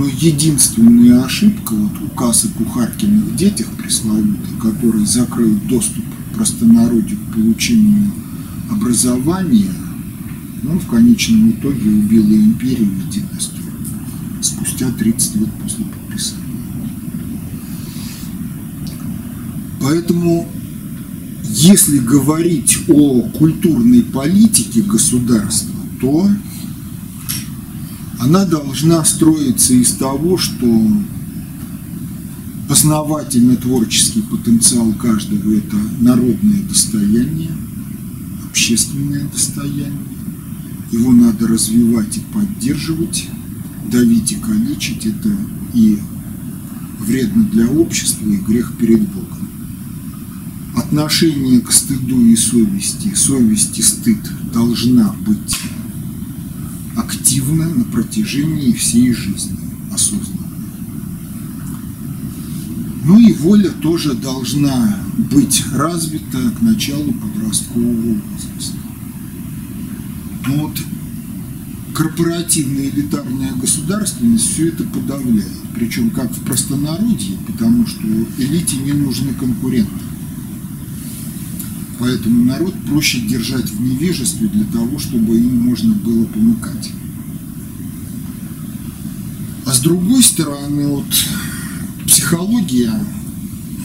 Но единственная ошибка, вот указ о кухаркиных детях пресловутый, который закрыл доступ простонародью к получению образования, он в конечном итоге убил и империю, и династию спустя 30 лет после подписания. Поэтому, если говорить о культурной политике государства, то она должна строиться из того, что познавательно-творческий потенциал каждого – это народное достояние, общественное достояние. Его надо развивать и поддерживать, давить и калечить – это и вредно для общества, и грех перед Богом. Отношение к стыду и совести, совесть и стыд должна быть активно на протяжении всей жизни, осознанно. Ну и воля тоже должна быть развита к началу подросткового возраста. Но вот корпоративная элитарная государственность все это подавляет. Причем как в простонародье, потому что элите не нужны конкуренты. Поэтому народ проще держать в невежестве для того, чтобы им можно было помыкать. С другой стороны, вот психология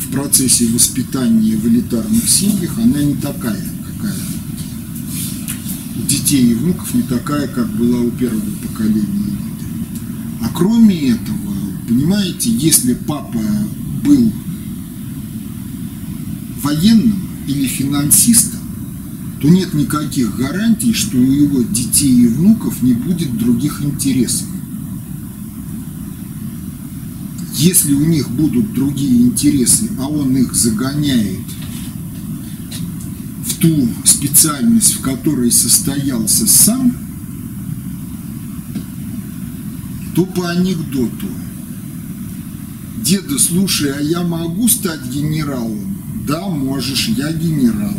в процессе воспитания в элитарных семьях, она не такая, какая у детей и внуков, не такая, как была у первого поколения. А кроме этого, понимаете, если папа был военным, или финансиста, то нет никаких гарантий, что у его детей и внуков не будет других интересов. Если у них будут другие интересы, а он их загоняет в ту специальность, в которой состоялся сам, то по анекдоту «Деда, слушай, а я могу стать генералом?» Да, можешь, я генерал.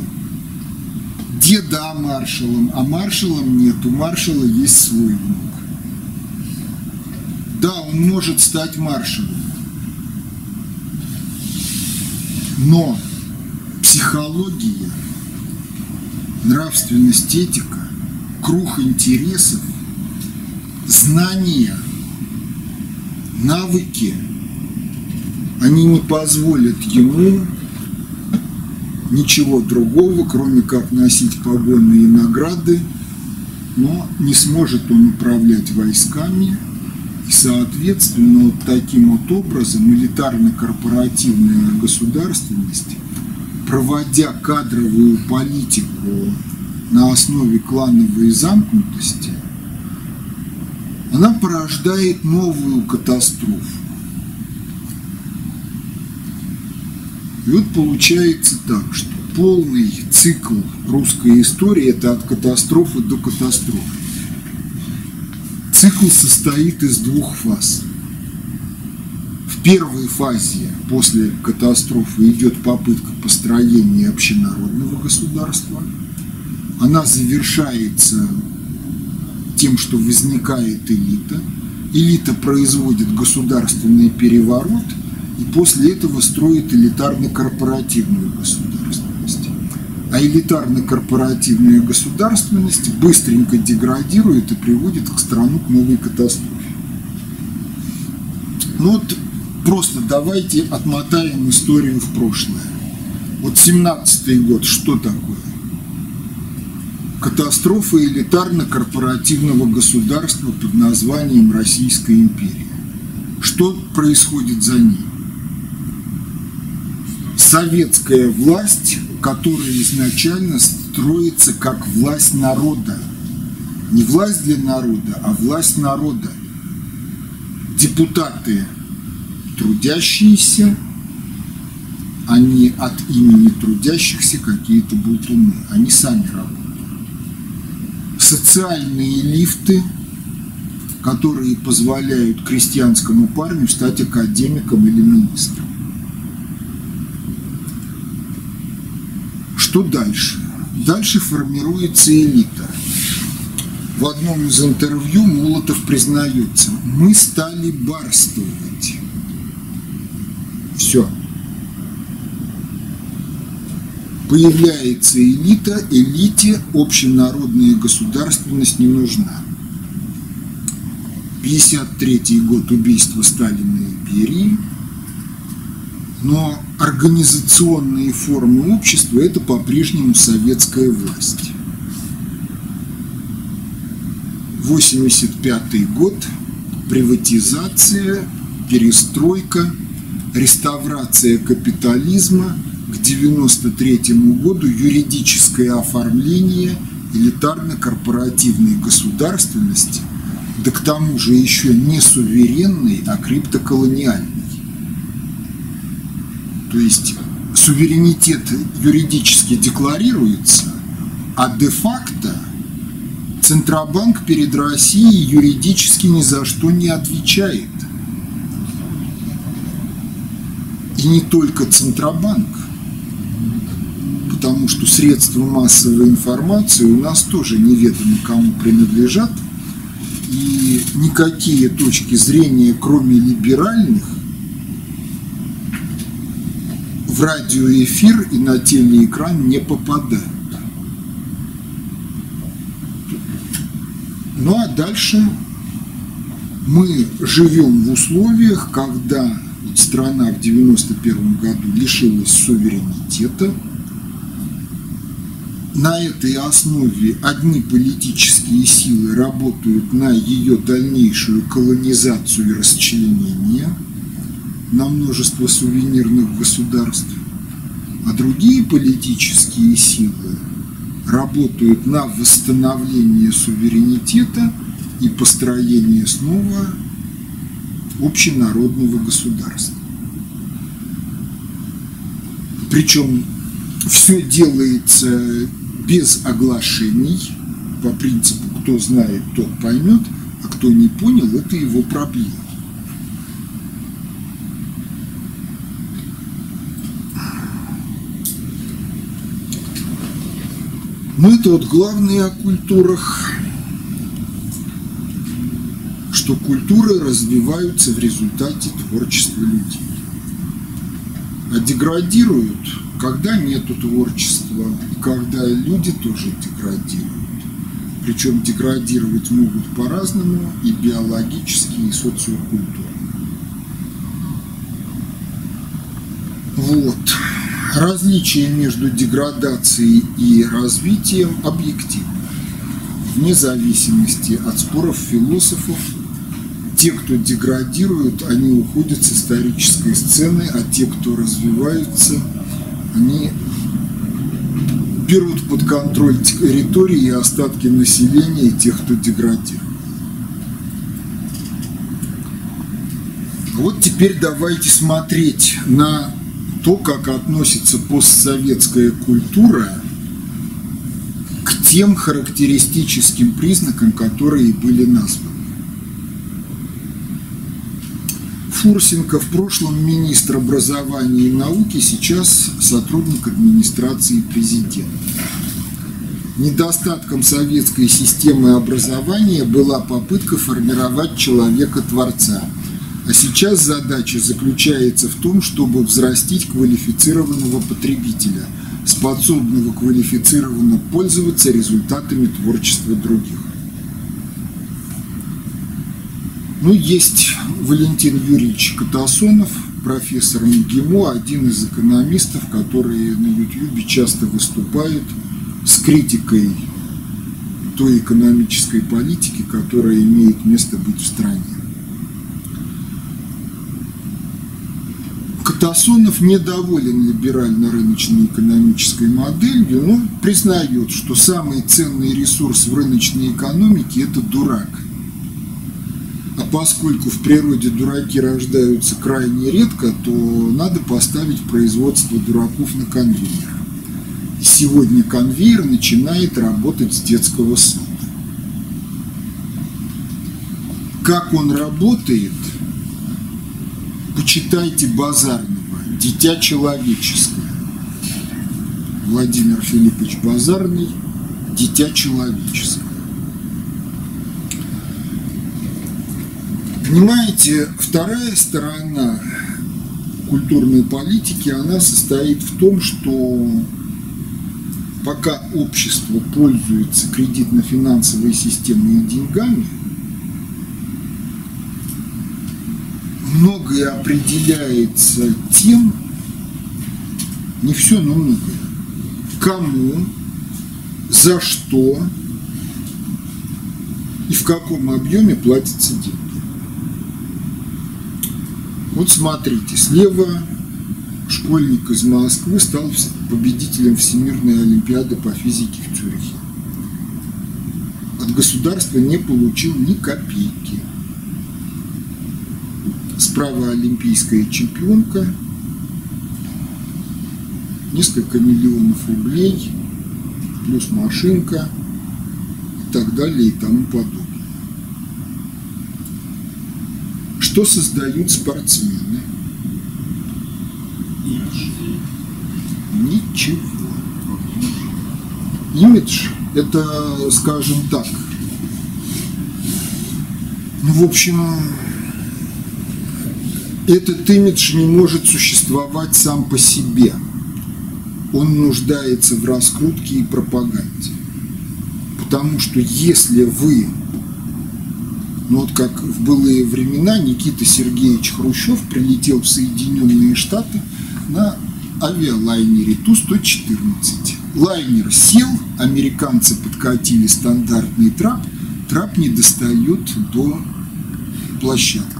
Деда маршалом, а маршалом нет, у маршала есть свой внук. Да, он может стать маршалом. Но психология, нравственность, этика, круг интересов, знания, навыки, они не позволят ему ничего другого, кроме как носить погоны и награды, но не сможет он управлять войсками, соответственно, таким вот образом милитарно-корпоративная государственность, проводя кадровую политику на основе клановой замкнутости, она порождает новую катастрофу. И вот получается так, что полный цикл русской истории – это от катастрофы до катастрофы. Цикл состоит из двух фаз. В первой фазе после катастрофы идет попытка построения общенародного государства. Она завершается тем, что возникает элита. Элита производит государственный переворот – и после этого строит элитарно-корпоративную государственность. А элитарно-корпоративная государственность быстренько деградирует и приводит к страну к новой катастрофе. Ну вот просто давайте отмотаем историю в прошлое. Вот 17-й год, что такое? Катастрофа элитарно-корпоративного государства под названием Российская империя. Что происходит за ней? советская власть, которая изначально строится как власть народа. Не власть для народа, а власть народа. Депутаты трудящиеся, они от имени трудящихся какие-то болтуны, они сами работают. Социальные лифты, которые позволяют крестьянскому парню стать академиком или министром. Что дальше? Дальше формируется элита. В одном из интервью Молотов признается, мы стали барствовать. Все. Появляется элита, элите общенародная государственность не нужна. 53 год убийства Сталина и Берии, но организационные формы общества – это по-прежнему советская власть. 85 год, приватизация, перестройка, реставрация капитализма, к 93 году юридическое оформление элитарно-корпоративной государственности, да к тому же еще не суверенной, а криптоколониальной. То есть суверенитет юридически декларируется, а де-факто Центробанк перед Россией юридически ни за что не отвечает. И не только Центробанк, потому что средства массовой информации у нас тоже неведомо кому принадлежат, и никакие точки зрения, кроме либеральных, в радиоэфир и на телеэкран не попадают. Ну а дальше мы живем в условиях, когда страна в 91 году лишилась суверенитета. На этой основе одни политические силы работают на ее дальнейшую колонизацию и расчленение на множество сувенирных государств, а другие политические силы работают на восстановление суверенитета и построение снова общенародного государства. Причем все делается без оглашений, по принципу «кто знает, тот поймет», а кто не понял, это его проблема. Это вот главное о культурах, что культуры развиваются в результате творчества людей. А деградируют, когда нету творчества, и когда люди тоже деградируют. Причем деградировать могут по-разному и биологически, и социокультурно. Вот различие между деградацией и развитием объективно. Вне зависимости от споров философов, те, кто деградируют, они уходят с исторической сцены, а те, кто развиваются, они берут под контроль территории и остатки населения тех, кто деградирует. Вот теперь давайте смотреть на то, как относится постсоветская культура к тем характеристическим признакам, которые были названы. Фурсенко в прошлом министр образования и науки, сейчас сотрудник администрации президента. Недостатком советской системы образования была попытка формировать человека-творца – а сейчас задача заключается в том, чтобы взрастить квалифицированного потребителя, способного квалифицированно пользоваться результатами творчества других. Ну, есть Валентин Юрьевич Катасонов, профессор МГИМО, один из экономистов, которые на Ютьюбе часто выступают с критикой той экономической политики, которая имеет место быть в стране. Катасонов недоволен либерально-рыночной экономической моделью, но признает, что самый ценный ресурс в рыночной экономике – это дурак. А поскольку в природе дураки рождаются крайне редко, то надо поставить производство дураков на конвейер. сегодня конвейер начинает работать с детского сада. Как он работает – Почитайте Базарного «Дитя человеческое». Владимир Филиппович Базарный «Дитя человеческое». Понимаете, вторая сторона культурной политики, она состоит в том, что пока общество пользуется кредитно-финансовой системой и деньгами – многое определяется тем, не все, но многое, кому, за что и в каком объеме платятся деньги. Вот смотрите, слева школьник из Москвы стал победителем Всемирной Олимпиады по физике в Цюрихе. От государства не получил ни копейки. Справа олимпийская чемпионка, несколько миллионов рублей, плюс машинка и так далее и тому подобное. Что создают спортсмены? Ничего. Имидж – это, скажем так, ну, в общем, этот имидж не может существовать сам по себе. Он нуждается в раскрутке и пропаганде. Потому что если вы ну вот как в былые времена Никита Сергеевич Хрущев прилетел в Соединенные Штаты на авиалайнере Ту-114. Лайнер сел, американцы подкатили стандартный трап, трап не достает до площадки.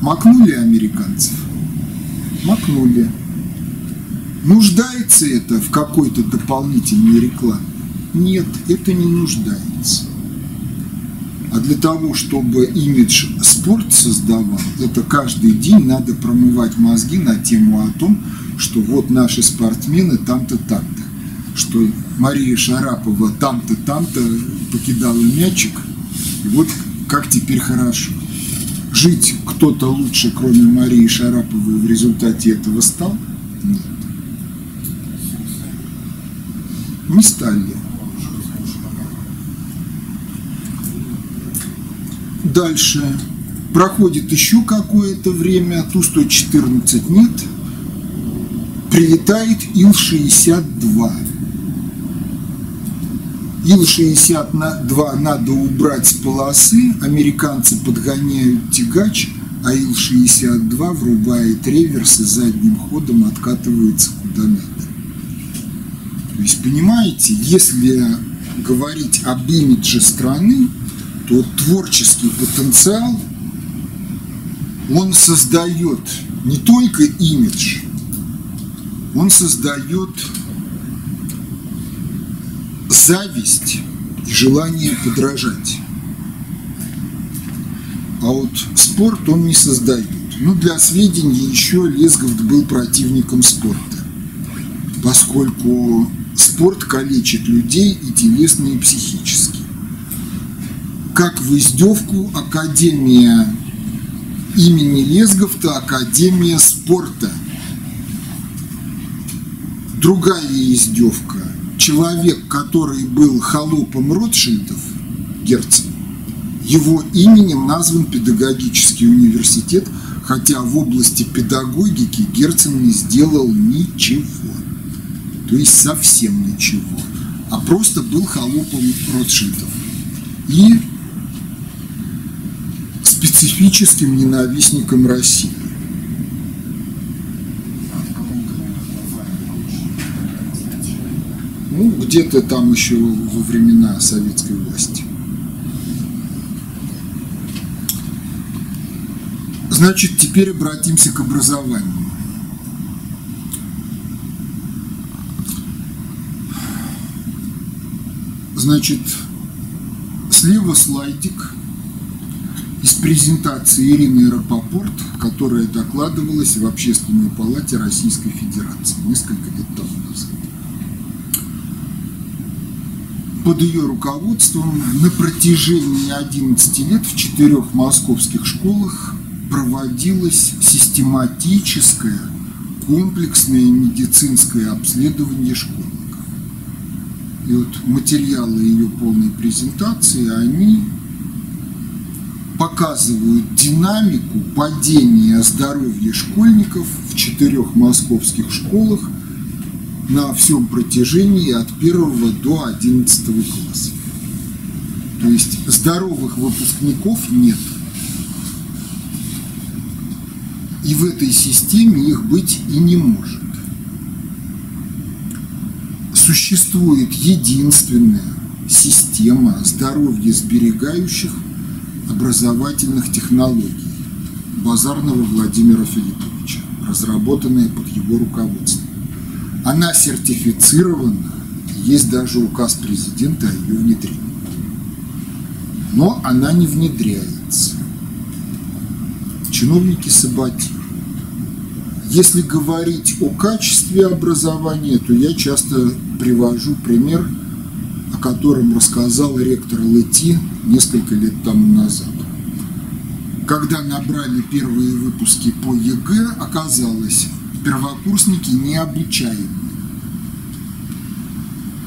Макнули американцев? Макнули. Нуждается это в какой-то дополнительной рекламе? Нет, это не нуждается. А для того, чтобы имидж спорт создавал, это каждый день надо промывать мозги на тему о том, что вот наши спортсмены там-то, там-то. Что Мария Шарапова там-то, там-то покидала мячик, и вот как теперь хорошо. Жить кто-то лучше, кроме Марии Шараповой, в результате этого стал? Нет. Не стали. Дальше проходит еще какое-то время, Ту-114 нет, прилетает Ил-62. Ил-62 надо убрать с полосы, американцы подгоняют тягач, а Ил-62 врубает реверс и задним ходом откатывается куда надо. То есть, понимаете, если говорить об имидже страны, то творческий потенциал, он создает не только имидж, он создает зависть и желание подражать. А вот спорт он не создает. Ну, для сведения, еще Лесговд был противником спорта, поскольку спорт калечит людей и телесно, и психически как в издевку Академия имени Лесговта, Академия спорта. Другая издевка. Человек, который был холопом Ротшильдов, Герцен, его именем назван педагогический университет, хотя в области педагогики Герцен не сделал ничего. То есть совсем ничего. А просто был холопом Ротшильдов. И специфическим ненавистником России. Ну, где-то там еще во времена советской власти. Значит, теперь обратимся к образованию. Значит, слева слайдик – из презентации Ирины Рапопорт, которая докладывалась в Общественной палате Российской Федерации несколько лет тому назад. Под ее руководством на протяжении 11 лет в четырех московских школах проводилось систематическое комплексное медицинское обследование школьников. И вот материалы ее полной презентации, они показывают динамику падения здоровья школьников в четырех московских школах на всем протяжении от 1 до 11 класса. То есть здоровых выпускников нет. И в этой системе их быть и не может. Существует единственная система здоровья сберегающих образовательных технологий Базарного Владимира Филипповича, разработанная под его руководством. Она сертифицирована, есть даже указ президента о ее внедрении. Но она не внедряется. Чиновники саботируют. Если говорить о качестве образования, то я часто привожу пример, о котором рассказал ректор ЛЭТИ несколько лет тому назад. Когда набрали первые выпуски по ЕГЭ, оказалось, первокурсники необучаемые.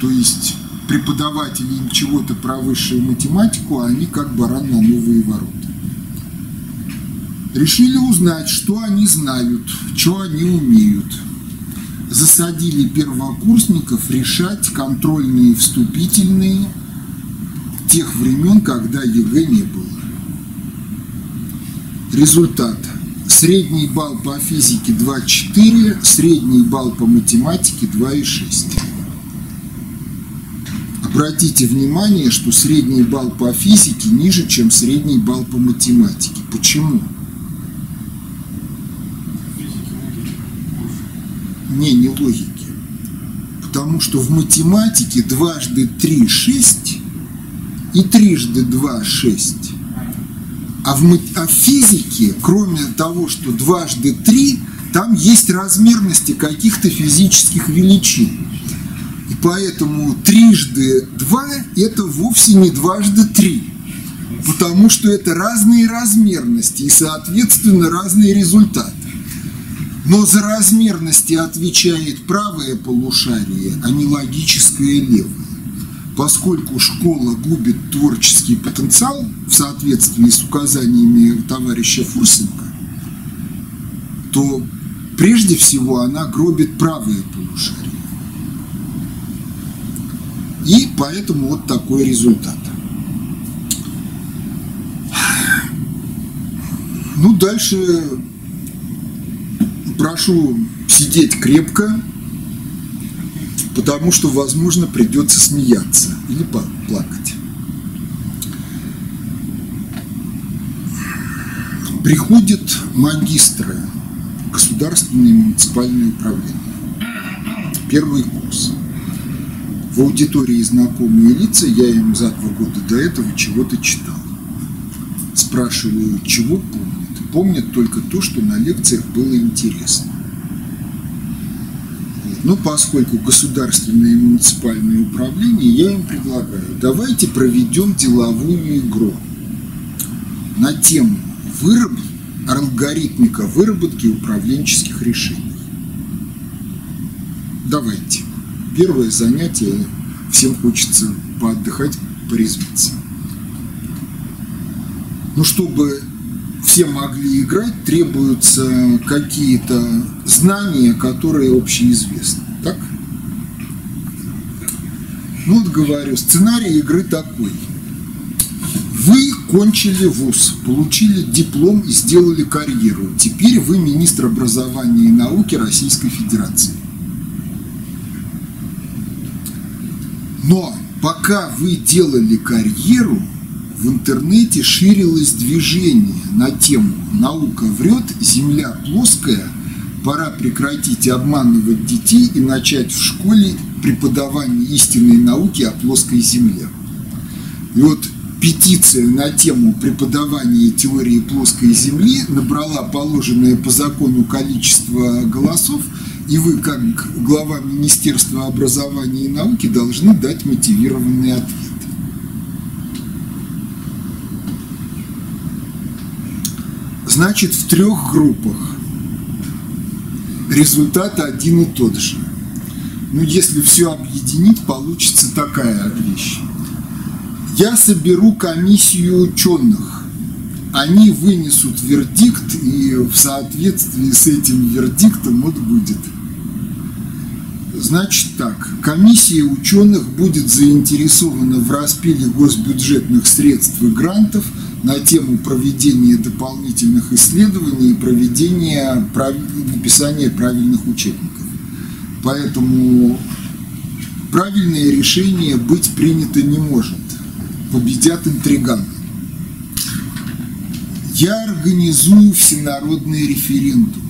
То есть преподаватели им чего-то про высшую математику, а они как баран на новые ворота. Решили узнать, что они знают, что они умеют. Засадили первокурсников решать контрольные вступительные тех времен, когда ЕГЭ не было. Результат. Средний балл по физике 2,4, средний балл по математике 2,6. Обратите внимание, что средний балл по физике ниже, чем средний балл по математике. Почему? Не, не логики. Потому что в математике дважды три – шесть, и трижды два – шесть. А в, а в физике, кроме того, что дважды три, там есть размерности каких-то физических величин. И поэтому трижды два – это вовсе не дважды три, потому что это разные размерности и, соответственно, разные результаты. Но за размерности отвечает правое полушарие, а не логическое левое поскольку школа губит творческий потенциал в соответствии с указаниями товарища Фурсенко, то прежде всего она гробит правое полушарие. И поэтому вот такой результат. Ну, дальше прошу сидеть крепко, потому что, возможно, придется смеяться или плакать. Приходят магистры государственное и муниципальное управление. Первый курс. В аудитории знакомые лица, я им за два года до этого чего-то читал. Спрашиваю, чего помнят? Помнят только то, что на лекциях было интересно. Но поскольку государственное и муниципальное управление, я им предлагаю, давайте проведем деловую игру на тему выраб... алгоритмика выработки управленческих решений. Давайте. Первое занятие, всем хочется поотдыхать, порезвиться. Ну, чтобы все могли играть, требуются какие-то знания, которые общеизвестны. Так? Ну вот говорю, сценарий игры такой. Вы кончили вуз, получили диплом и сделали карьеру. Теперь вы министр образования и науки Российской Федерации. Но пока вы делали карьеру, в интернете ширилось движение на тему «Наука врет, Земля плоская, пора прекратить обманывать детей и начать в школе преподавание истинной науки о плоской Земле». И вот петиция на тему преподавания теории плоской Земли набрала положенное по закону количество голосов, и вы, как глава Министерства образования и науки, должны дать мотивированный ответ. Значит, в трех группах результат один и тот же. Ну, если все объединить, получится такая вещь. Я соберу комиссию ученых они вынесут вердикт, и в соответствии с этим вердиктом вот будет. Значит так, комиссия ученых будет заинтересована в распиле госбюджетных средств и грантов на тему проведения дополнительных исследований и проведения написания правильных учебников. Поэтому правильное решение быть принято не может. Победят интриганы. Я организую всенародный референдум.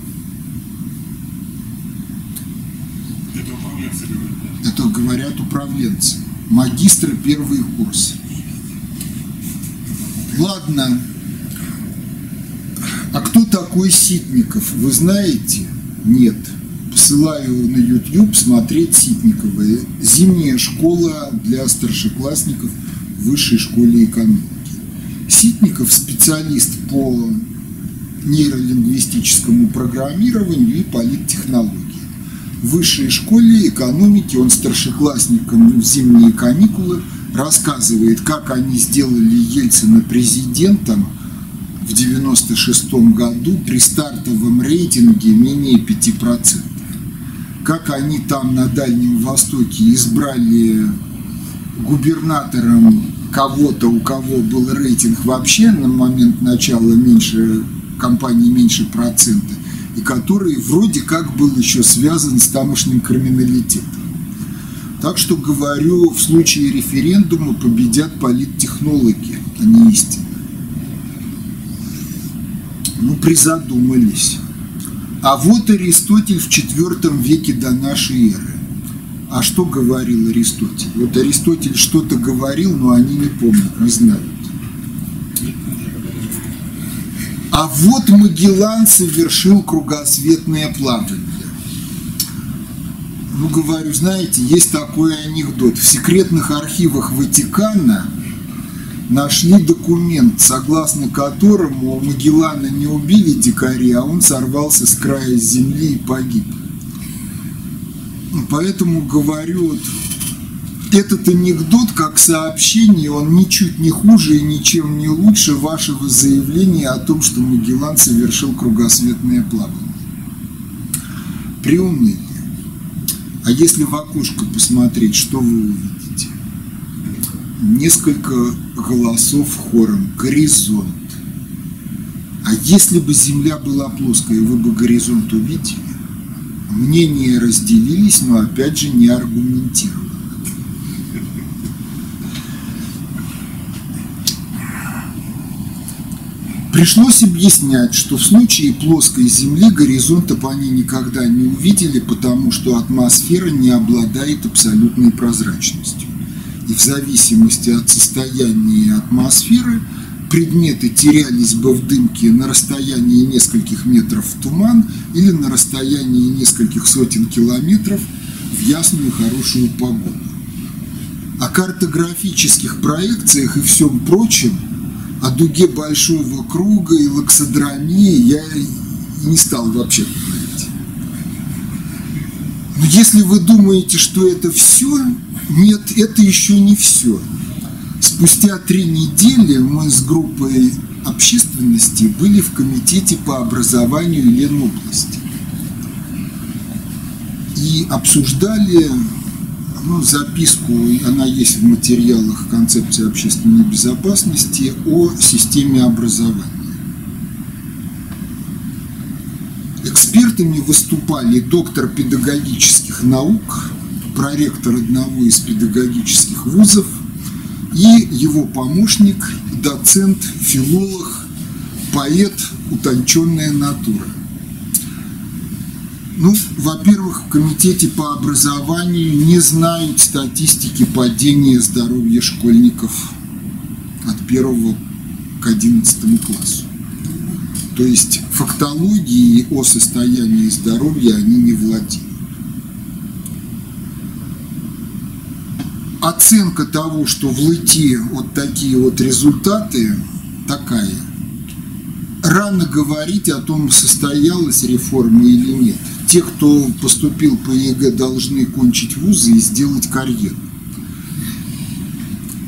Это управленцы говорят. Это говорят управленцы. Магистры первый курс. Ладно. А кто такой Ситников? Вы знаете? Нет. Посылаю на YouTube смотреть Ситникова. Зимняя школа для старшеклассников в высшей школе экономики. Ситников специалист по нейролингвистическому программированию и политтехнологии. В высшей школе экономики он старшеклассникам в зимние каникулы рассказывает, как они сделали Ельцина президентом в 96 году при стартовом рейтинге менее 5%. Как они там на Дальнем Востоке избрали губернатором кого-то, у кого был рейтинг вообще на момент начала меньше, компании меньше процента, и который вроде как был еще связан с тамошним криминалитетом. Так что говорю, в случае референдума победят политтехнологи, а не истина. Ну, призадумались. А вот Аристотель в IV веке до нашей эры. А что говорил Аристотель? Вот Аристотель что-то говорил, но они не помнят, не знают. А вот Магеллан совершил кругосветное плавание. Ну, говорю, знаете, есть такой анекдот. В секретных архивах Ватикана нашли документ, согласно которому Магеллана не убили дикари, а он сорвался с края земли и погиб. Поэтому говорю, вот, этот анекдот как сообщение, он ничуть не хуже и ничем не лучше вашего заявления о том, что Магеллан совершил кругосветное плавание. Приуныли. А если в окошко посмотреть, что вы увидите? Несколько голосов хором. Горизонт. А если бы Земля была плоская, вы бы горизонт увидели? Мнения разделились, но опять же не аргументированно. Пришлось объяснять, что в случае плоской Земли горизонта бы они никогда не увидели, потому что атмосфера не обладает абсолютной прозрачностью. И в зависимости от состояния атмосферы предметы терялись бы в дымке на расстоянии нескольких метров в туман или на расстоянии нескольких сотен километров в ясную хорошую погоду. О картографических проекциях и всем прочем – о дуге большого круга и лаксодромии я не стал вообще говорить. Но если вы думаете, что это все, нет, это еще не все. Спустя три недели мы с группой общественности были в комитете по образованию Ленобласти и обсуждали ну, записку, она есть в материалах концепции общественной безопасности о системе образования. Экспертами выступали доктор педагогических наук, проректор одного из педагогических вузов и его помощник, доцент, филолог, поэт, утонченная натура – ну, во-первых, в комитете по образованию не знают статистики падения здоровья школьников от первого к одиннадцатому классу. То есть фактологии о состоянии здоровья они не владеют. Оценка того, что в ЛИТИ вот такие вот результаты, такая. Рано говорить о том, состоялась реформа или нет те, кто поступил по ЕГЭ, должны кончить вузы и сделать карьеру.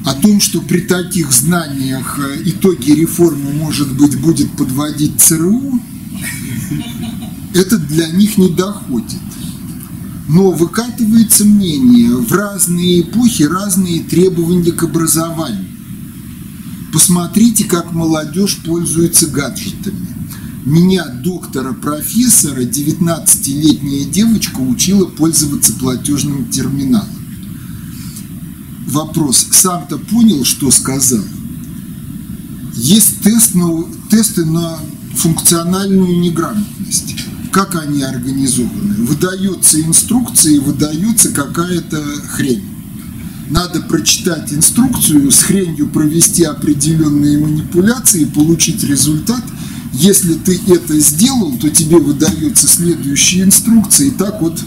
О том, что при таких знаниях э, итоги реформы, может быть, будет подводить ЦРУ, это для них не доходит. Но выкатывается мнение, в разные эпохи разные требования к образованию. Посмотрите, как молодежь пользуется гаджетами. Меня, доктора, профессора, 19-летняя девочка учила пользоваться платежным терминалом. Вопрос, сам-то понял, что сказал? Есть тест на, тесты на функциональную неграмотность. Как они организованы? Выдается инструкция и выдается какая-то хрень. Надо прочитать инструкцию, с хренью провести определенные манипуляции, получить результат. Если ты это сделал, то тебе выдается следующая инструкция, и так вот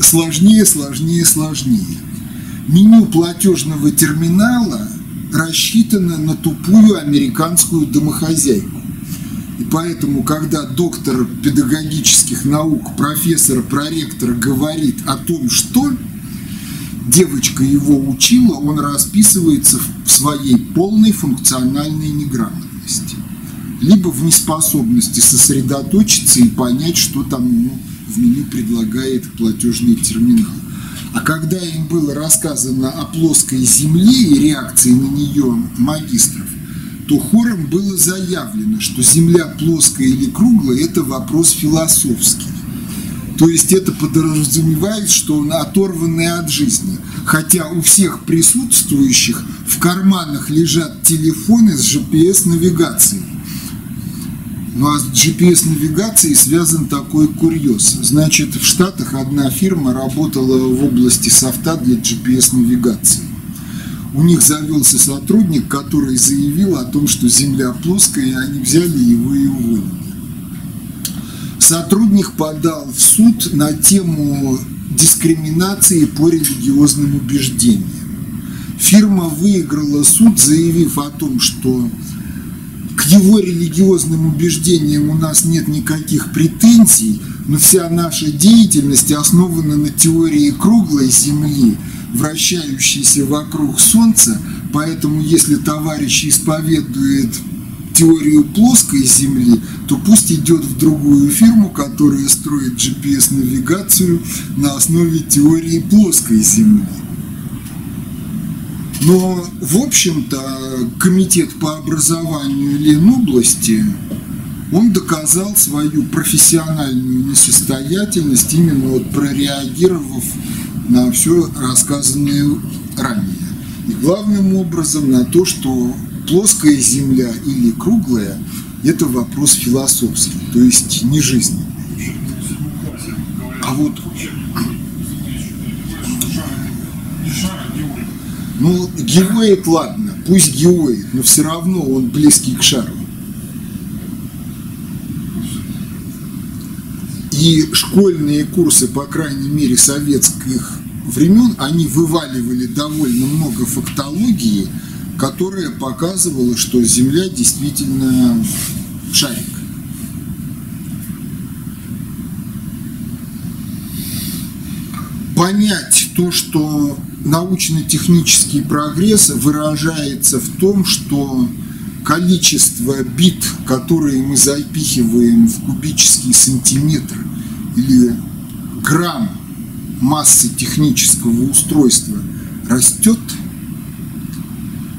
сложнее, сложнее, сложнее. Меню платежного терминала рассчитано на тупую американскую домохозяйку. И поэтому, когда доктор педагогических наук, профессор, проректор говорит о том, что девочка его учила, он расписывается в своей полной функциональной неграмотности. Либо в неспособности сосредоточиться и понять, что там ему в меню предлагает платежный терминал. А когда им было рассказано о плоской земле и реакции на нее магистров, то хором было заявлено, что Земля плоская или круглая – это вопрос философский. То есть это подразумевает, что он оторванный от жизни. Хотя у всех присутствующих в карманах лежат телефоны с GPS-навигацией. Ну а с GPS-навигацией связан такой курьез. Значит, в Штатах одна фирма работала в области софта для GPS-навигации у них завелся сотрудник, который заявил о том, что Земля плоская, и они взяли его и уволили. Сотрудник подал в суд на тему дискриминации по религиозным убеждениям. Фирма выиграла суд, заявив о том, что к его религиозным убеждениям у нас нет никаких претензий, но вся наша деятельность основана на теории круглой Земли – вращающийся вокруг Солнца, поэтому если товарищ исповедует теорию плоской Земли, то пусть идет в другую фирму, которая строит GPS-навигацию на основе теории плоской Земли. Но, в общем-то, комитет по образованию Ленобласти, он доказал свою профессиональную несостоятельность, именно вот прореагировав на все рассказанное ранее. И главным образом на то, что плоская Земля или круглая – это вопрос философский, то есть не жизненный. А вот ну, геоид, ладно, пусть геоид, но все равно он близкий к шару. И школьные курсы, по крайней мере, советских времен, они вываливали довольно много фактологии, которая показывала, что Земля действительно шарик. Понять то, что научно-технический прогресс выражается в том, что количество бит, которые мы запихиваем в кубический сантиметр или грамм массы технического устройства растет,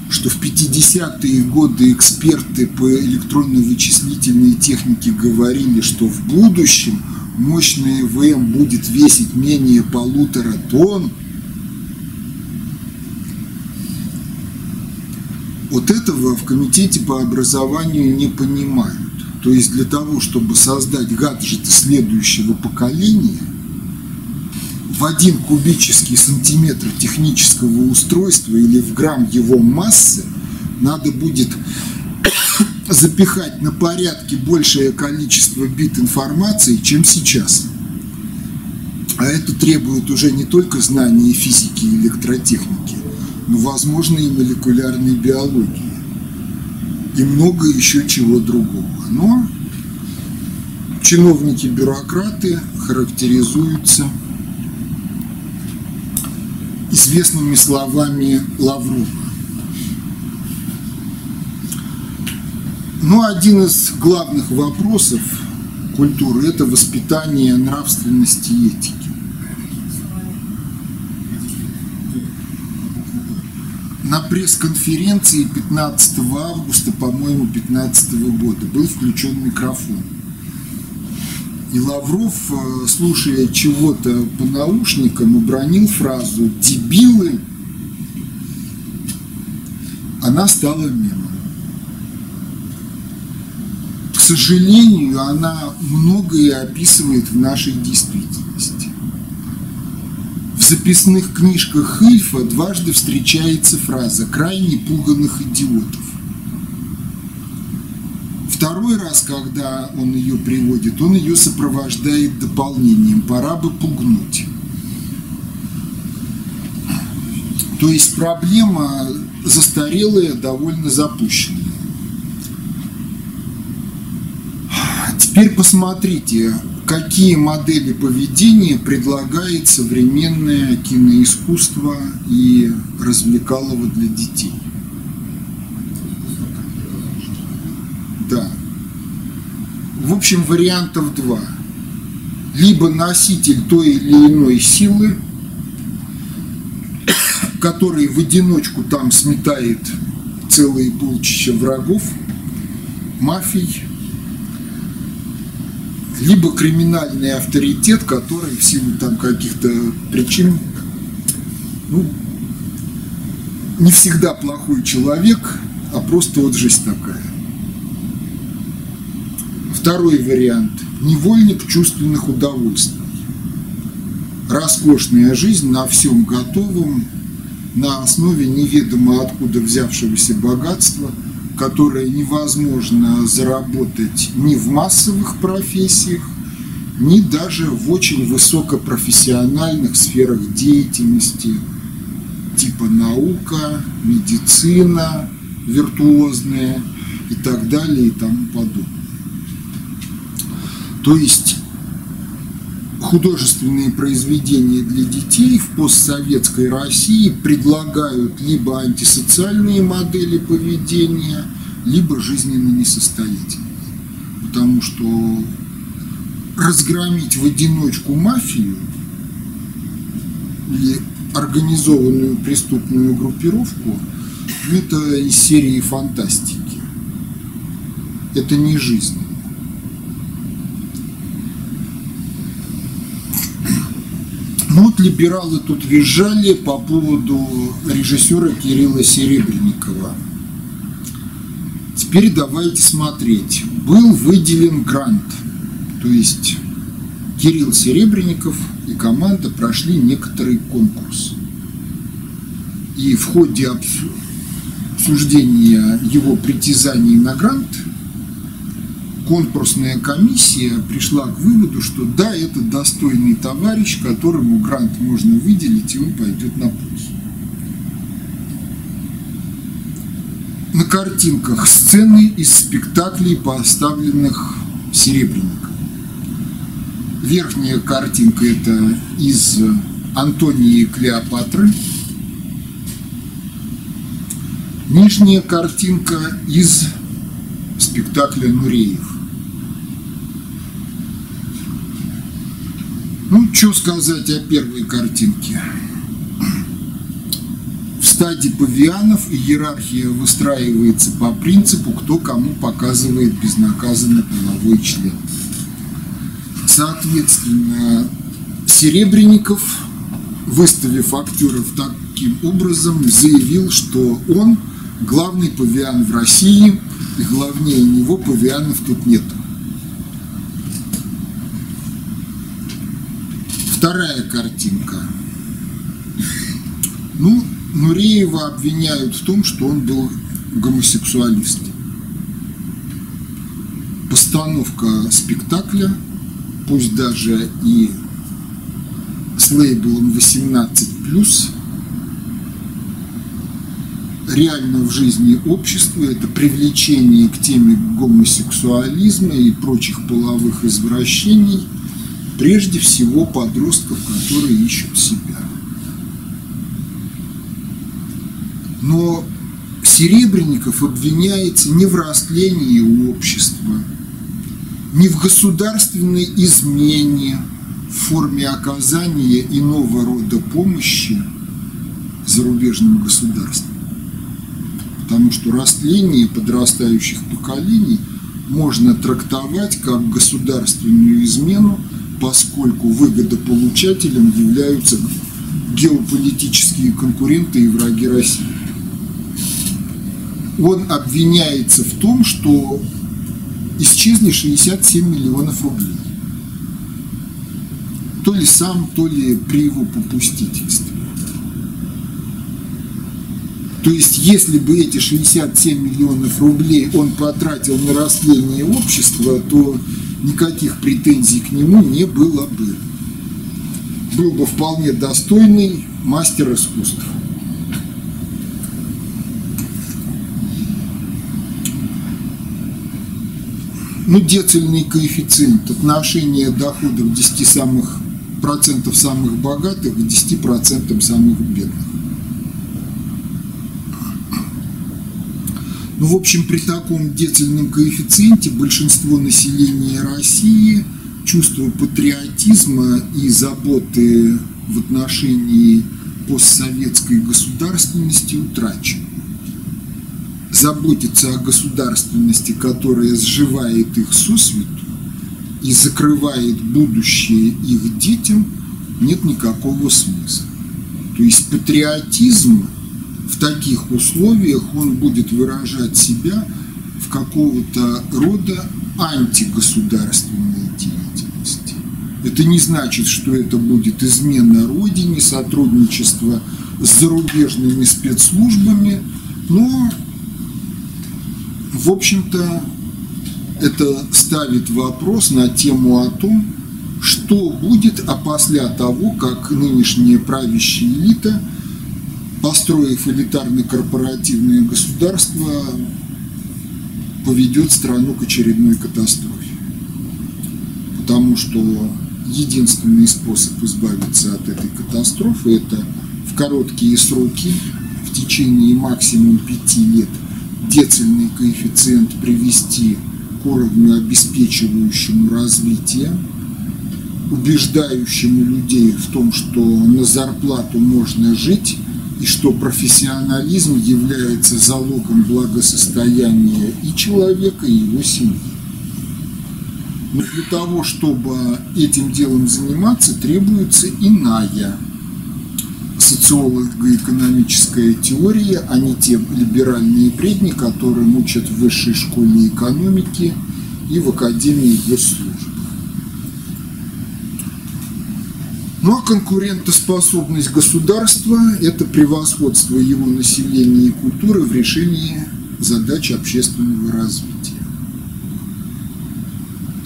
что в 50-е годы эксперты по электронно-вычислительной технике говорили, что в будущем мощный ЭВМ будет весить менее полутора тонн, Вот этого в комитете по образованию не понимают. То есть для того, чтобы создать гаджеты следующего поколения, в один кубический сантиметр технического устройства или в грамм его массы надо будет запихать на порядке большее количество бит информации, чем сейчас. А это требует уже не только знания физики и электротехники, но, возможно, и молекулярной биологии, и много еще чего другого. Но чиновники-бюрократы характеризуются известными словами Лаврова. Но один из главных вопросов культуры – это воспитание нравственности и этики. На пресс-конференции 15 августа, по-моему, 15 года был включен микрофон. И Лавров, э, слушая чего-то по наушникам, обронил фразу «дебилы», она стала мемом. К сожалению, она многое описывает в нашей действительности. Записных книжках Хильфа дважды встречается фраза «крайне пуганных идиотов». Второй раз, когда он ее приводит, он ее сопровождает дополнением «пора бы пугнуть». То есть проблема застарелая, довольно запущенная. Теперь посмотрите, какие модели поведения предлагает современное киноискусство и развлекалово для детей. Да. В общем, вариантов два. Либо носитель той или иной силы, который в одиночку там сметает целые полчища врагов, мафий, либо криминальный авторитет, который в силу там каких-то причин ну, не всегда плохой человек, а просто вот жизнь такая. Второй вариант – невольник чувственных удовольствий. Роскошная жизнь на всем готовом, на основе неведомо откуда взявшегося богатства, которое невозможно заработать ни в массовых профессиях, ни даже в очень высокопрофессиональных сферах деятельности, типа наука, медицина, виртуозная и так далее и тому подобное. То есть художественные произведения для детей в постсоветской России предлагают либо антисоциальные модели поведения, либо жизненно несостоятельные. Потому что разгромить в одиночку мафию или организованную преступную группировку – это из серии фантастики. Это не жизнь. Ну вот либералы тут визжали по поводу режиссера Кирилла Серебренникова. Теперь давайте смотреть. Был выделен грант, то есть Кирилл Серебренников и команда прошли некоторый конкурс. И в ходе обсуждения его притязаний на грант – конкурсная комиссия пришла к выводу, что да, это достойный товарищ, которому грант можно выделить, и он пойдет на пользу. На картинках сцены из спектаклей, поставленных Серебренником. Верхняя картинка – это из Антонии и Клеопатры. Нижняя картинка из спектакля Нуреев. Ну, что сказать о первой картинке? В стадии павианов иерархия выстраивается по принципу, кто кому показывает безнаказанно половой член. Соответственно, Серебренников, выставив актеров таким образом, заявил, что он главный павиан в России, и главнее него павианов тут нет. Вторая картинка. Ну, Нуреева обвиняют в том, что он был гомосексуалистом. Постановка спектакля, пусть даже и с лейблом 18+, реально в жизни общества, это привлечение к теме гомосексуализма и прочих половых извращений – прежде всего подростков, которые ищут себя. Но Серебренников обвиняется не в растлении общества, не в государственной измене в форме оказания иного рода помощи зарубежным государствам. Потому что растление подрастающих поколений можно трактовать как государственную измену, поскольку выгодополучателем являются геополитические конкуренты и враги России. Он обвиняется в том, что исчезли 67 миллионов рублей. То ли сам, то ли при его попустительстве. То есть, если бы эти 67 миллионов рублей он потратил на растление общества, то никаких претензий к нему не было бы. Был бы вполне достойный мастер искусств. ну, децельный коэффициент, отношение доходов 10 самых процентов самых богатых к 10 процентам самых бедных. Ну, в общем, при таком децельном коэффициенте большинство населения России чувство патриотизма и заботы в отношении постсоветской государственности утрачено заботиться о государственности, которая сживает их сосвету и закрывает будущее их детям, нет никакого смысла. То есть патриотизм в таких условиях, он будет выражать себя в какого-то рода антигосударственной деятельности. Это не значит, что это будет измена Родине, сотрудничество с зарубежными спецслужбами, но в общем-то, это ставит вопрос на тему о том, что будет а после того, как нынешняя правящая элита, построив элитарно-корпоративное государство, поведет страну к очередной катастрофе. Потому что единственный способ избавиться от этой катастрофы – это в короткие сроки, в течение максимум пяти лет – децельный коэффициент привести к уровню, обеспечивающему развитие, убеждающему людей в том, что на зарплату можно жить, и что профессионализм является залогом благосостояния и человека, и его семьи. Но для того, чтобы этим делом заниматься, требуется иная социолого-экономическая теория, а не те либеральные предни, которые учат в высшей школе экономики и в Академии госслужб. Ну а конкурентоспособность государства – это превосходство его населения и культуры в решении задач общественного развития.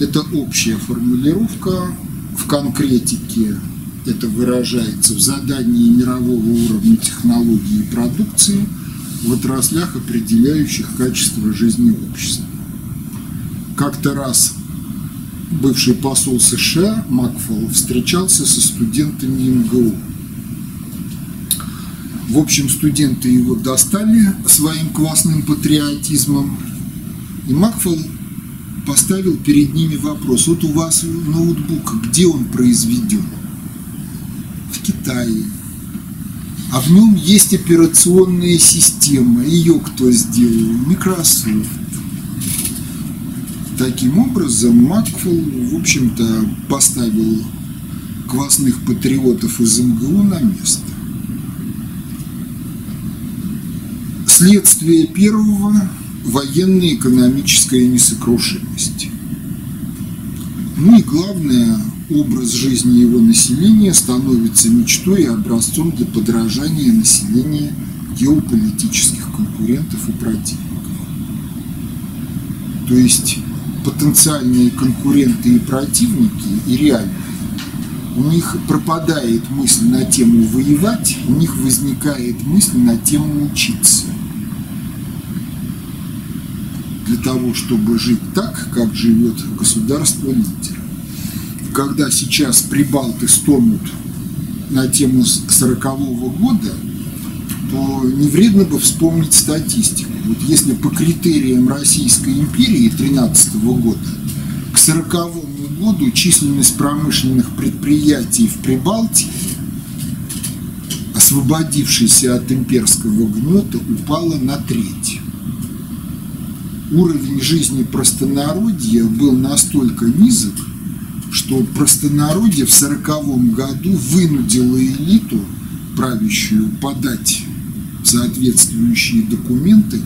Это общая формулировка в конкретике это выражается в задании мирового уровня технологии и продукции в отраслях, определяющих качество жизни общества. Как-то раз бывший посол США Макфол встречался со студентами МГУ. В общем, студенты его достали своим классным патриотизмом, и Макфол поставил перед ними вопрос, вот у вас ноутбук, где он произведен? Китае. А в нем есть операционная система. Ее кто сделал? Microsoft. Таким образом, Макфол, в общем-то, поставил квасных патриотов из МГУ на место. Следствие первого – военная экономическая несокрушимость. Ну и главное, образ жизни его населения становится мечтой и образцом для подражания населения геополитических конкурентов и противников. То есть потенциальные конкуренты и противники, и реальные, у них пропадает мысль на тему воевать, у них возникает мысль на тему учиться. Для того, чтобы жить так, как живет государство-лидер когда сейчас прибалты стонут на тему сорокового года, то не вредно бы вспомнить статистику. Вот если по критериям Российской империи 13 года к 40 году численность промышленных предприятий в Прибалтике, освободившейся от имперского гнета, упала на треть. Уровень жизни простонародья был настолько низок, что простонародье в сороковом году вынудило элиту правящую подать соответствующие документы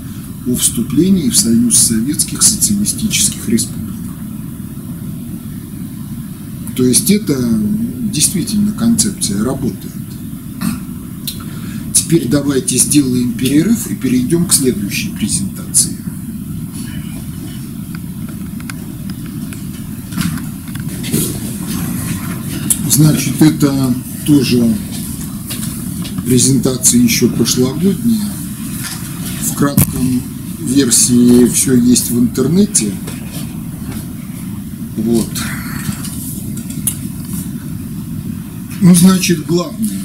о вступлении в Союз Советских Социалистических Республик. То есть это действительно концепция работает. Теперь давайте сделаем перерыв и перейдем к следующей презентации. Значит, это тоже презентация еще прошлогодняя. В кратком версии все есть в интернете. Вот. Ну, значит, главное,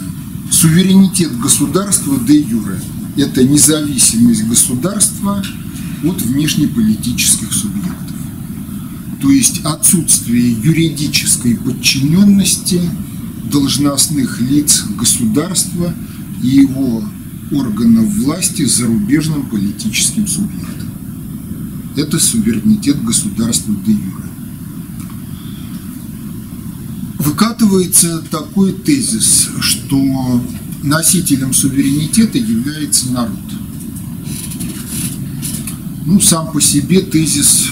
суверенитет государства де юре – это независимость государства от внешнеполитических субъектов. То есть отсутствие юридической подчиненности должностных лиц государства и его органов власти зарубежным политическим субъектам. Это суверенитет государства де юре. Выкатывается такой тезис, что носителем суверенитета является народ. Ну, сам по себе тезис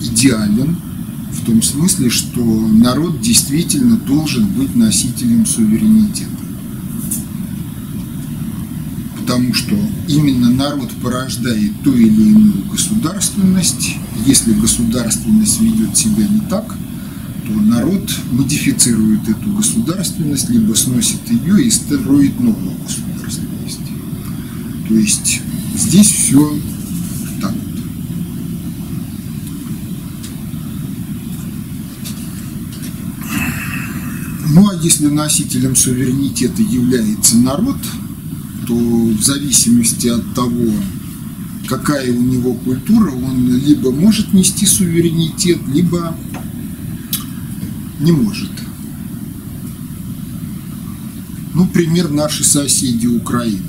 идеален в том смысле, что народ действительно должен быть носителем суверенитета. Потому что именно народ порождает ту или иную государственность. Если государственность ведет себя не так, то народ модифицирует эту государственность, либо сносит ее и строит новую государственность. То есть здесь все так. Ну а если носителем суверенитета является народ, то в зависимости от того, какая у него культура, он либо может нести суверенитет, либо не может. Ну, пример наши соседи Украины.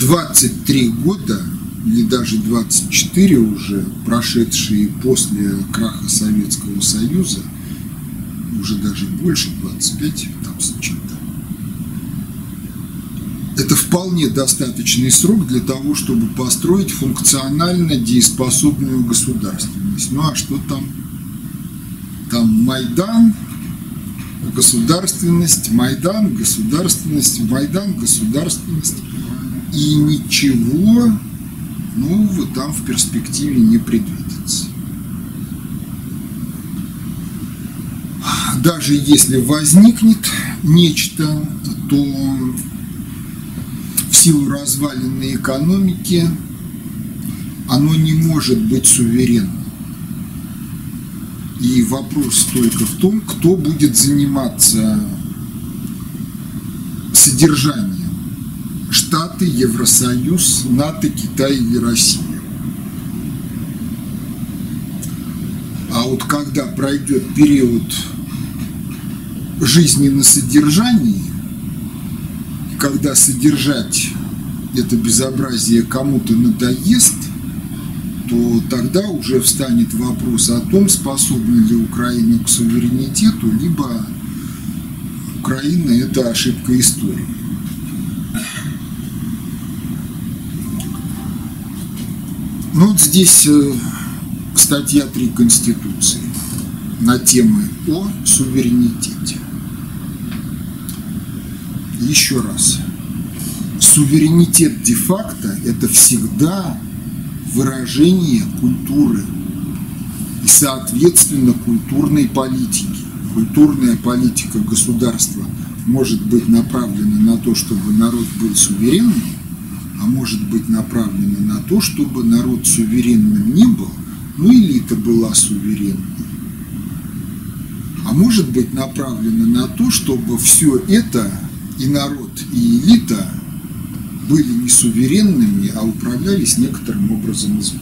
23 года, или даже 24 уже, прошедшие после краха Советского Союза, уже даже больше, 25 там с чем-то, это вполне достаточный срок для того, чтобы построить функционально дееспособную государственность. Ну а что там там Майдан, государственность, Майдан, государственность, Майдан, государственность. И ничего нового там в перспективе не предвидится. Даже если возникнет нечто, то в силу разваленной экономики оно не может быть суверенным. И вопрос только в том, кто будет заниматься содержанием. Штаты, Евросоюз, НАТО, Китай или Россия. А вот когда пройдет период жизни на содержании, когда содержать это безобразие кому-то надоест, то тогда уже встанет вопрос о том, способна ли Украина к суверенитету, либо Украина – это ошибка истории. Ну вот здесь э, статья 3 Конституции на темы о суверенитете. Еще раз. Суверенитет де-факто – это всегда выражение культуры и, соответственно, культурной политики. Культурная политика государства может быть направлена на то, чтобы народ был суверенным, а может быть направлена на то, чтобы народ суверенным не был, ну элита была суверенной. А может быть направлена на то, чтобы все это и народ, и элита были не суверенными, а управлялись некоторым образом извне.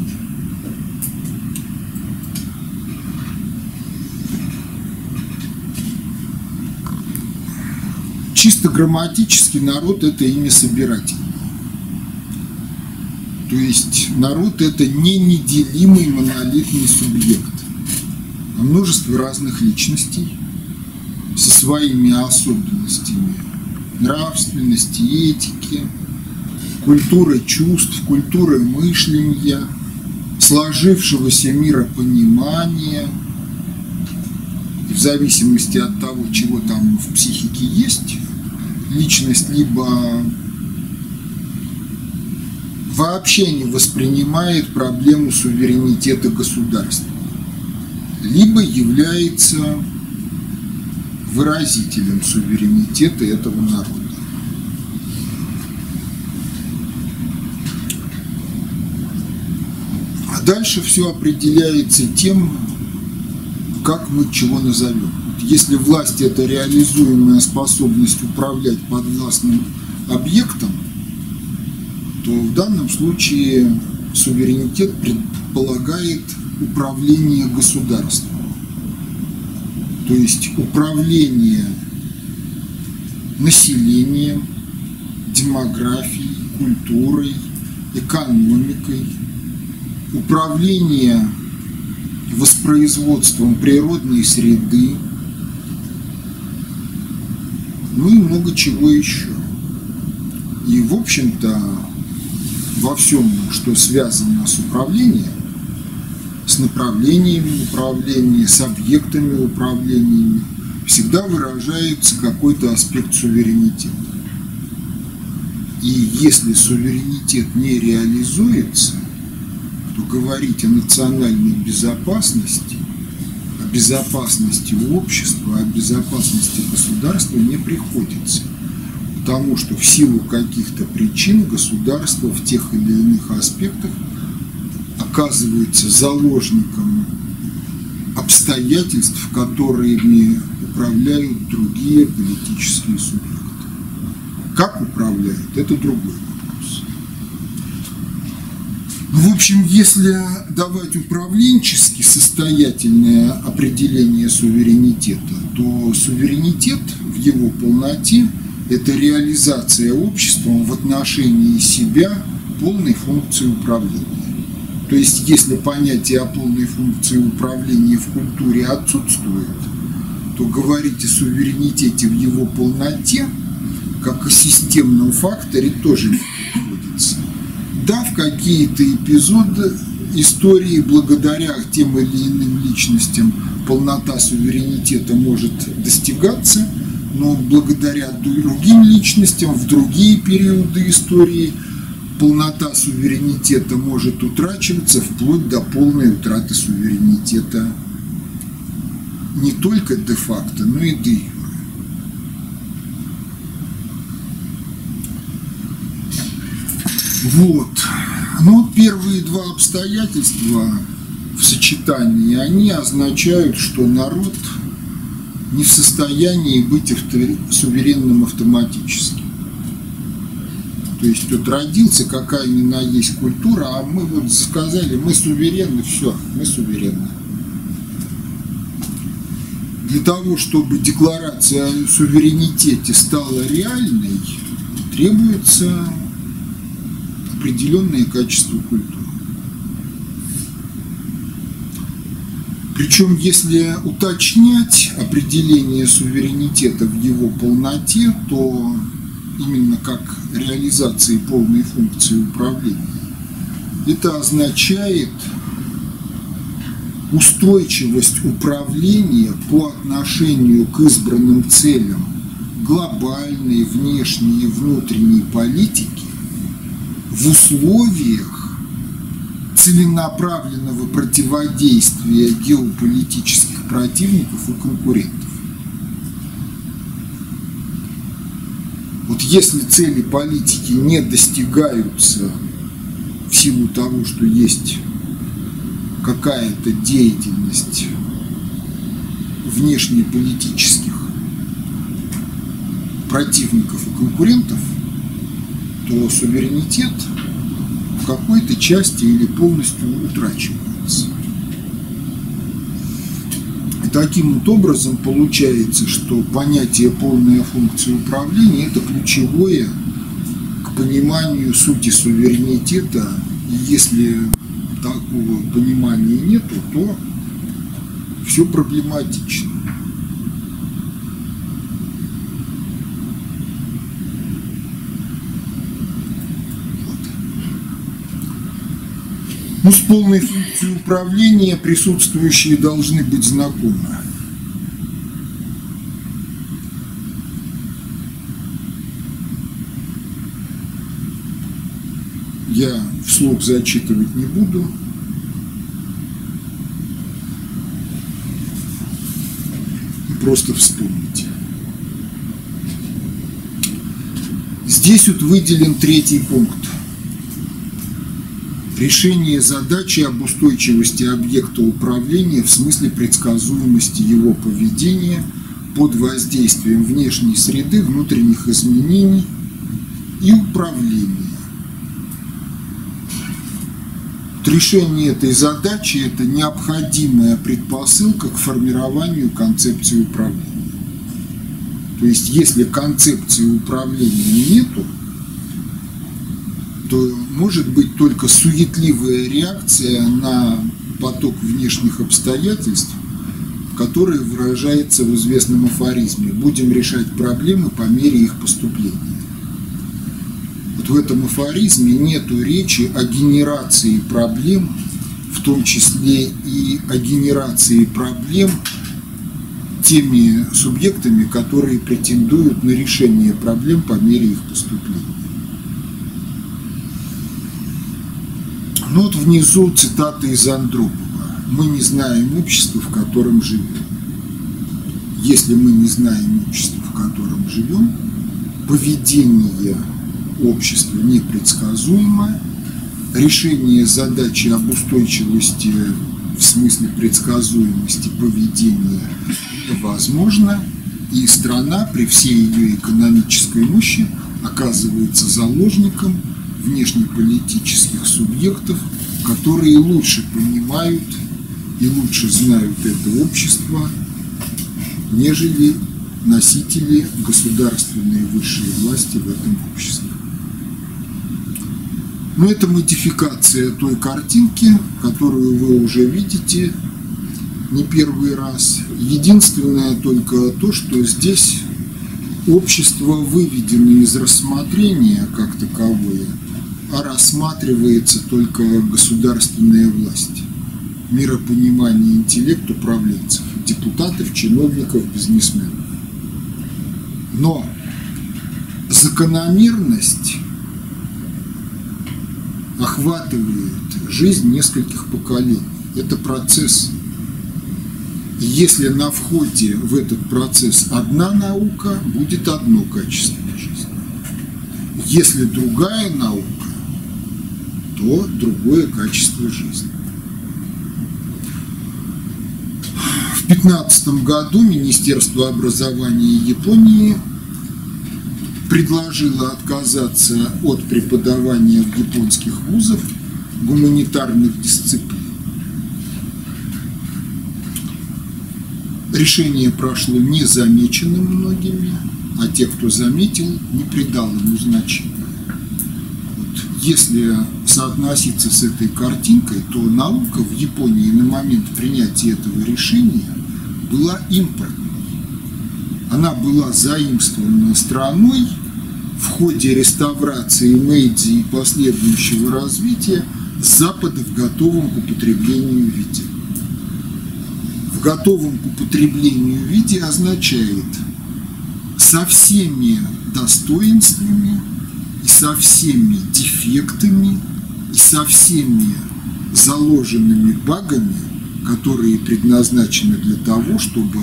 Чисто грамматически народ – это имя собиратель. То есть народ – это не неделимый монолитный субъект, а множество разных личностей со своими особенностями нравственности, этики, культуры чувств, культуры мышления, сложившегося миропонимания. И в зависимости от того, чего там в психике есть, личность либо вообще не воспринимает проблему суверенитета государства, либо является выразителем суверенитета этого народа. А дальше все определяется тем, как мы чего назовем. Если власть – это реализуемая способность управлять подвластным объектом, то в данном случае суверенитет предполагает управление государством. То есть управление населением, демографией, культурой, экономикой, управление воспроизводством природной среды, ну и много чего еще. И, в общем-то, во всем, что связано с управлением, с направлениями управления, с объектами управления, всегда выражается какой-то аспект суверенитета. И если суверенитет не реализуется, то говорить о национальной безопасности, о безопасности общества, о безопасности государства не приходится. Потому что в силу каких-то причин государство в тех или иных аспектах оказывается заложником обстоятельств, которыми управляют другие политические субъекты. Как управляют, это другой вопрос. В общем, если давать управленчески состоятельное определение суверенитета, то суверенитет в его полноте – это реализация обществом в отношении себя полной функции управления. То есть, если понятие о полной функции управления в культуре отсутствует, то говорить о суверенитете в его полноте, как о системном факторе, тоже не приходится. Да, в какие-то эпизоды истории благодаря тем или иным личностям полнота суверенитета может достигаться, но благодаря другим личностям в другие периоды истории – полнота суверенитета может утрачиваться вплоть до полной утраты суверенитета не только де-факто, но и де. Вот. Ну, первые два обстоятельства в сочетании, они означают, что народ не в состоянии быть суверенным автоматически. То есть тут родился, какая ни на есть культура, а мы вот сказали, мы суверенны, все, мы суверенны. Для того, чтобы декларация о суверенитете стала реальной, требуется определенное качество культуры. Причем, если уточнять определение суверенитета в его полноте, то именно как реализации полной функции управления. Это означает устойчивость управления по отношению к избранным целям глобальной, внешней и внутренней политики в условиях целенаправленного противодействия геополитических противников и конкурентов. Вот если цели политики не достигаются в силу того, что есть какая-то деятельность внешнеполитических противников и конкурентов, то суверенитет в какой-то части или полностью утрачивается. И таким вот образом получается, что понятие полная функция управления – это ключевое к пониманию сути суверенитета. И если такого понимания нету, то все проблематично. Ну, с полной функцией управления присутствующие должны быть знакомы. Я вслух зачитывать не буду. Просто вспомните. Здесь вот выделен третий пункт решение задачи об устойчивости объекта управления в смысле предсказуемости его поведения под воздействием внешней среды, внутренних изменений и управления. Решение этой задачи – это необходимая предпосылка к формированию концепции управления. То есть, если концепции управления нету, то может быть только суетливая реакция на поток внешних обстоятельств, который выражается в известном афоризме «будем решать проблемы по мере их поступления». Вот в этом афоризме нет речи о генерации проблем, в том числе и о генерации проблем теми субъектами, которые претендуют на решение проблем по мере их поступления. Ну вот внизу цитата из Андропова. Мы не знаем общества, в котором живем. Если мы не знаем общества, в котором живем, поведение общества непредсказуемо, решение задачи об устойчивости в смысле предсказуемости поведения возможно, и страна при всей ее экономической мощи оказывается заложником внешнеполитических субъектов, которые лучше понимают и лучше знают это общество, нежели носители государственной высшей власти в этом обществе. Но это модификация той картинки, которую вы уже видите не первый раз. Единственное только то, что здесь общество выведено из рассмотрения как таковое – а рассматривается только государственная власть, миропонимание интеллект управленцев, депутатов, чиновников, бизнесменов. Но закономерность охватывает жизнь нескольких поколений. Это процесс. Если на входе в этот процесс одна наука, будет одно качество жизни. Если другая наука, то другое качество жизни. В 2015 году Министерство образования Японии предложило отказаться от преподавания в японских вузах гуманитарных дисциплин. Решение прошло незамеченным многими, а те, кто заметил, не придал ему значения если соотноситься с этой картинкой, то наука в Японии на момент принятия этого решения была импортной. Она была заимствована страной в ходе реставрации Мэйдзи и последующего развития Запада в готовом к употреблению виде. В готовом к употреблению виде означает со всеми достоинствами, и со всеми дефектами, и со всеми заложенными багами, которые предназначены для того, чтобы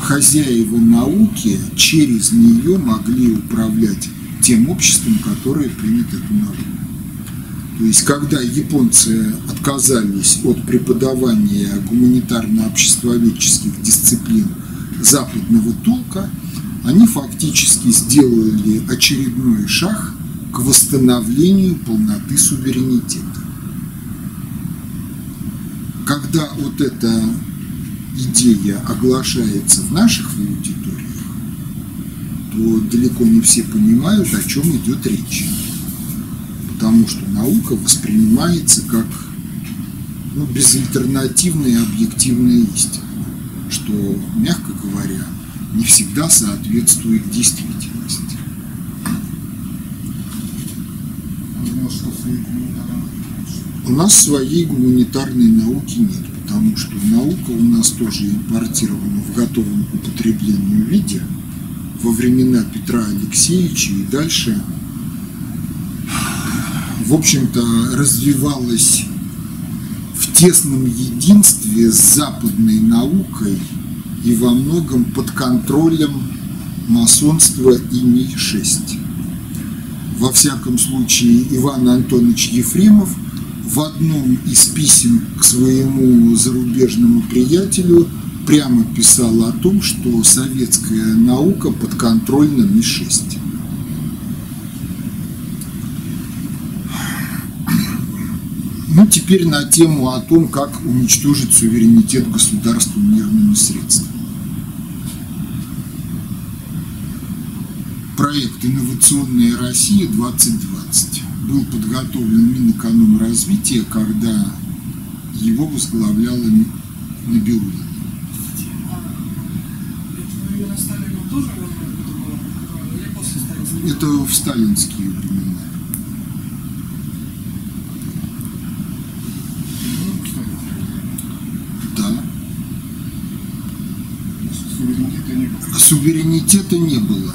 хозяева науки через нее могли управлять тем обществом, которое примет эту науку. То есть, когда японцы отказались от преподавания гуманитарно-обществоведческих дисциплин западного толка, они фактически сделали очередной шаг к восстановлению полноты суверенитета. Когда вот эта идея оглашается в наших аудиториях, то далеко не все понимают, о чем идет речь. Потому что наука воспринимается как ну, безальтернативная объективная истина, что, мягко говоря, не всегда соответствует действительности. У нас своей гуманитарной науки нет, потому что наука у нас тоже импортирована в готовом к употреблению виде во времена Петра Алексеевича и дальше, в общем-то, развивалась в тесном единстве с западной наукой и во многом под контролем масонства и Ми-6. Во всяком случае, Иван Антонович Ефремов в одном из писем к своему зарубежному приятелю прямо писал о том, что советская наука подконтрольна Ми-6. Ну, теперь на тему о том, как уничтожить суверенитет государства мирными средствами. Проект «Инновационная Россия-2020» был подготовлен Минэкономразвития, когда его возглавляла Набиулина. Это в сталинские времена. Да. Суверенитета не было. Суверенитета не было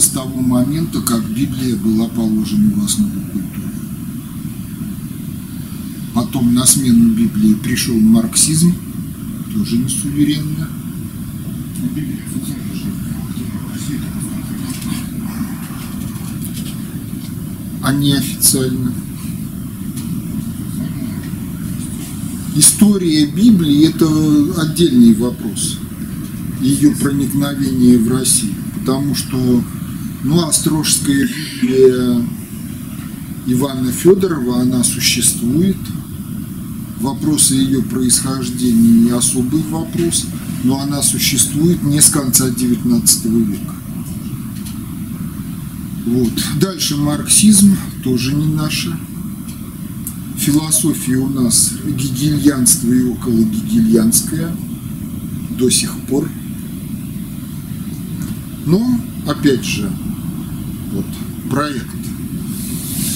с того момента, как Библия была положена в основу культуры. Потом на смену Библии пришел марксизм, тоже не суверенно. А неофициально. История Библии – это отдельный вопрос. Ее проникновение в Россию. Потому что ну, Острожская Библия Ивана Федорова, она существует. Вопросы ее происхождения не особый вопрос, но она существует не с конца XIX века. Вот. Дальше марксизм, тоже не наша. Философия у нас гегельянство и около гегельянская до сих пор. Но, опять же, вот, проект